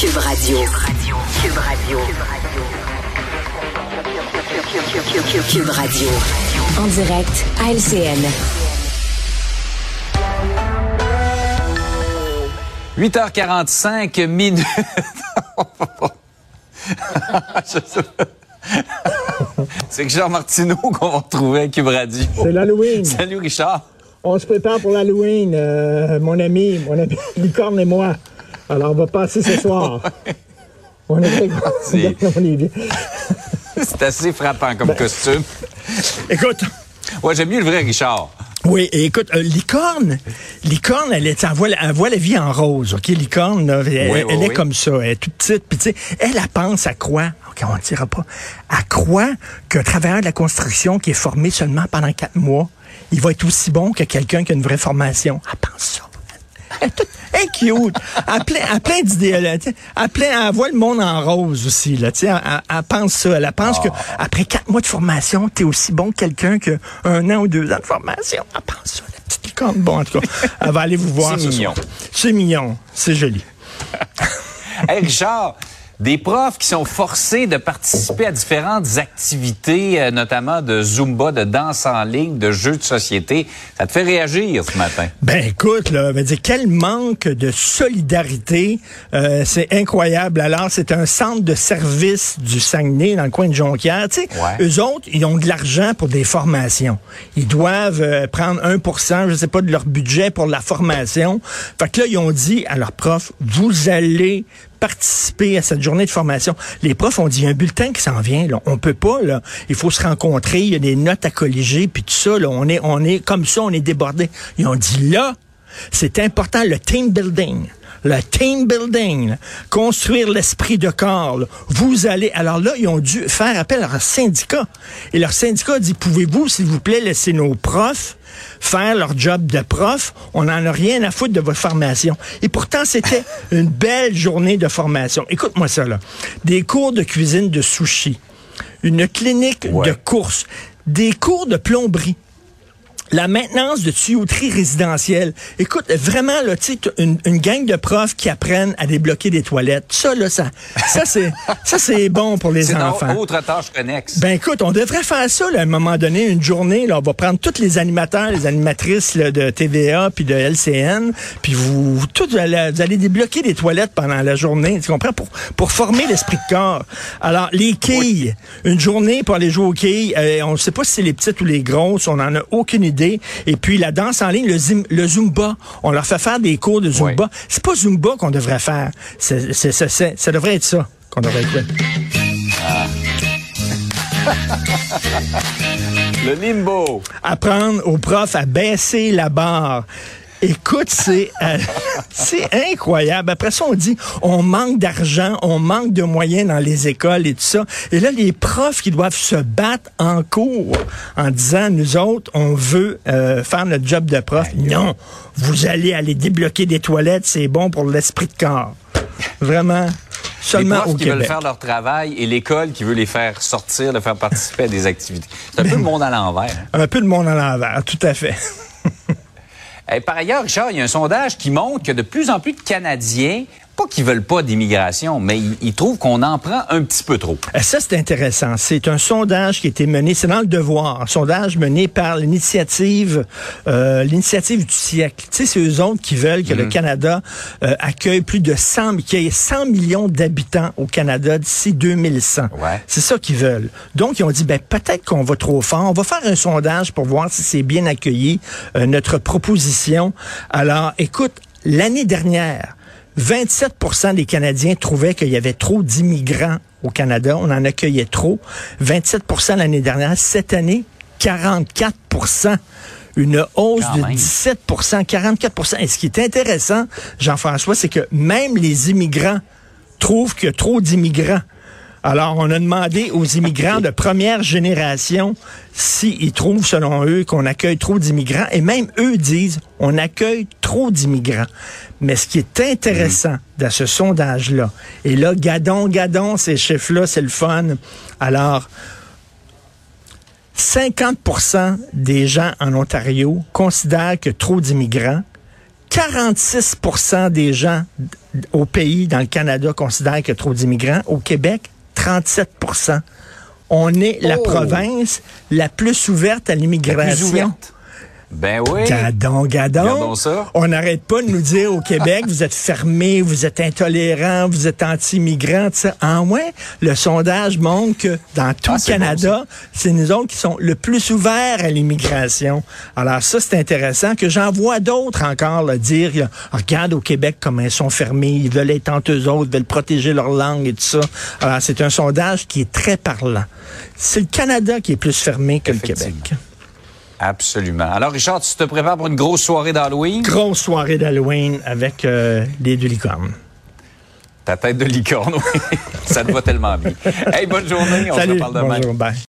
Cube Radio. Cube Radio. Cube Radio. En direct à LCN. 8h45 minutes. C'est Richard Martineau qu'on va retrouver à Cube Radio. C'est l'Halloween. Salut Richard. On se prépare pour l'Halloween, euh, mon ami, mon ami Licorne et moi. Alors, on va passer ce soir. On est on est bien. C'est assez frappant comme costume. Écoute, Ouais, j'aime mieux le vrai Richard. oui, et écoute, euh, Licorne, Licorne, elle, est, elle, voit, la- elle voit la vie en rose, OK? Licorne, là, elle, Oui, elle oui, est oui. comme ça, elle est toute petite, puis tu sais, elle, elle pense à quoi? OK, on ne dira pas. À quoi qu'un travailleur de la construction qui est formé seulement pendant quatre mois, il va être aussi bon que quelqu'un qui a une vraie formation? Elle pense ça. Elle est toute- elle cute. Elle a plein, elle plein d'idées. là. Elle, plein- elle voit le monde en rose aussi. Là, elle, elle- elle pense ça. Elle pense que après quatre mois de formation, tu es aussi bon que quelqu'un que un an ou deux ans de formation. Elle pense ça, la petite licorne. Bon, en tout cas, elle va aller vous voir C'est ce mignon. C'est mignon. C'est joli. Hey Richard, des profs qui sont forcés de participer à différentes activités, euh, notamment de Zumba, de danse en ligne, de jeux de société. Ça te fait réagir ce matin? Ben écoute, là, veut dire quel manque de solidarité, euh, c'est incroyable. Alors c'est un centre de service du Saguenay dans le coin de Jonquière. Tu sais, Ouais. eux autres, ils ont de l'argent pour des formations. Ils doivent euh, prendre 1%, je sais pas, de leur budget pour la formation. Fait que là, ils ont dit à leurs profs, vous allez participer à cette journée de formation. Les profs ont dit, il y a un bulletin qui s'en vient, là. On peut pas, là. Il faut se rencontrer, il y a des notes à colliger, puis tout ça, là. On est, on est, comme ça, on est débordé. Ils ont dit, là, c'est important, le team building. Le team building, là. construire l'esprit de corps. là. Vous allez. Alors là, ils ont dû faire appel à leur syndicat. Et leur syndicat a dit Pouvez-vous, s'il vous plaît, laisser nos profs faire leur job de prof? On n'en a rien à foutre de votre formation. Et pourtant, c'était une belle journée de formation. Écoute-moi ça, là. Des cours de cuisine de sushi, une clinique Ouais. de course, des cours de plomberie la maintenance de tuyauterie résidentielle. Écoute, vraiment, là, tu une, une gang de profs qui apprennent à débloquer des toilettes. Ça, là, ça, ça, c'est, ça, c'est bon pour les C'est enfants. autre tâche connexe. Ben écoute, on devrait faire ça là, à un moment donné, une journée. Là, on va prendre tous les animateurs, les animatrices là, de TVA puis de LCN, puis vous, vous tous vous allez, vous allez débloquer des toilettes pendant la journée. Tu comprends pour pour former l'esprit de corps. Alors les quilles, une journée pour aller jouer aux quilles. euh, on ne sait pas si c'est les petites ou les grosses. On en a aucune idée. Et puis la danse en ligne, le, zim- le zumba, on leur fait faire des cours de zumba. Ouais. C'est pas zumba qu'on devrait faire. C'est, c'est, c'est- c'est- ça devrait être ça qu'on devrait faire. Le limbo. apprendre aux profs à baisser la barre. Écoute, c'est euh, incroyable. Après ça, on dit on manque d'argent, on manque de moyens dans les écoles et tout ça. Et là, les profs qui doivent se battre en cours en disant nous autres, on veut euh, faire notre job de prof. Non, vous allez aller débloquer des toilettes, c'est bon pour l'esprit de corps. Vraiment, Les seulement profs au qui veulent faire leur travail et l'école qui veut les faire sortir, les faire participer à des activités. C'est un peu le monde à l'envers. hein. Un peu de monde à l'envers, tout à fait. Eh, par ailleurs, Richard, il y a un sondage qui montre que de plus en plus de Canadiens, pas qu'ils veulent pas d'immigration, mais ils, ils trouvent qu'on en prend un petit peu trop. Euh, Ça, c'est intéressant. C'est un sondage qui a été mené, c'est dans le devoir, un sondage mené par l'initiative euh, l'initiative du siècle. Tu sais, c'est eux autres qui veulent que le Canada euh, accueille plus de 100, qu'il y ait 100 millions d'habitants au Canada d'ici 2100. Ouais. C'est ça qu'ils veulent. Donc, ils ont dit, ben, peut-être qu'on va trop fort. On va faire un sondage pour voir si c'est bien accueilli, euh, notre proposition. Alors, écoute, l'année dernière, 27% des Canadiens trouvaient qu'il y avait trop d'immigrants au Canada. On en accueillait trop. 27% l'année dernière. Cette année, 44% une hausse Quand de même. 17 44% Et ce qui est intéressant, Jean-François, c'est que même les immigrants trouvent qu'il y a trop d'immigrants. Alors, on a demandé aux immigrants de première génération s'ils trouvent, selon eux, qu'on accueille trop d'immigrants. Et même eux disent, on accueille trop d'immigrants. Mais ce qui est intéressant dans ce sondage-là, et là, gadon, gadon, ces chiffres-là, c'est le fun. Alors, 50% des gens en Ontario considèrent que trop d'immigrants 46% des gens au pays, dans le Canada, considèrent a trop d'immigrants. Au Québec, 37% On est la Oh! province la plus ouverte à l'immigration. Ben oui. Gadon, gadon. Ça. On n'arrête pas de nous dire au Québec, vous êtes fermés, vous êtes intolérants, vous êtes ça. En moins, le sondage montre que dans tout Ah, le Canada, c'est nous autres qui sont le plus ouverts à l'immigration. Alors ça, c'est intéressant que j'en vois d'autres encore là, dire, euh, regarde au Québec comment ils sont fermés, ils veulent être entre eux autres, ils veulent protéger leur langue et tout ça. Alors c'est un sondage qui est très parlant. C'est le Canada qui est plus fermé que le. Québec. Absolument. Alors, Richard, tu te prépares pour une grosse soirée d'Halloween? Grosse soirée d'Halloween avec euh, les deux licornes. Ta tête de licorne, oui. Ça te va tellement bien. Hey, bonne journée. On se Salut, reparle demain. bonjour, bye.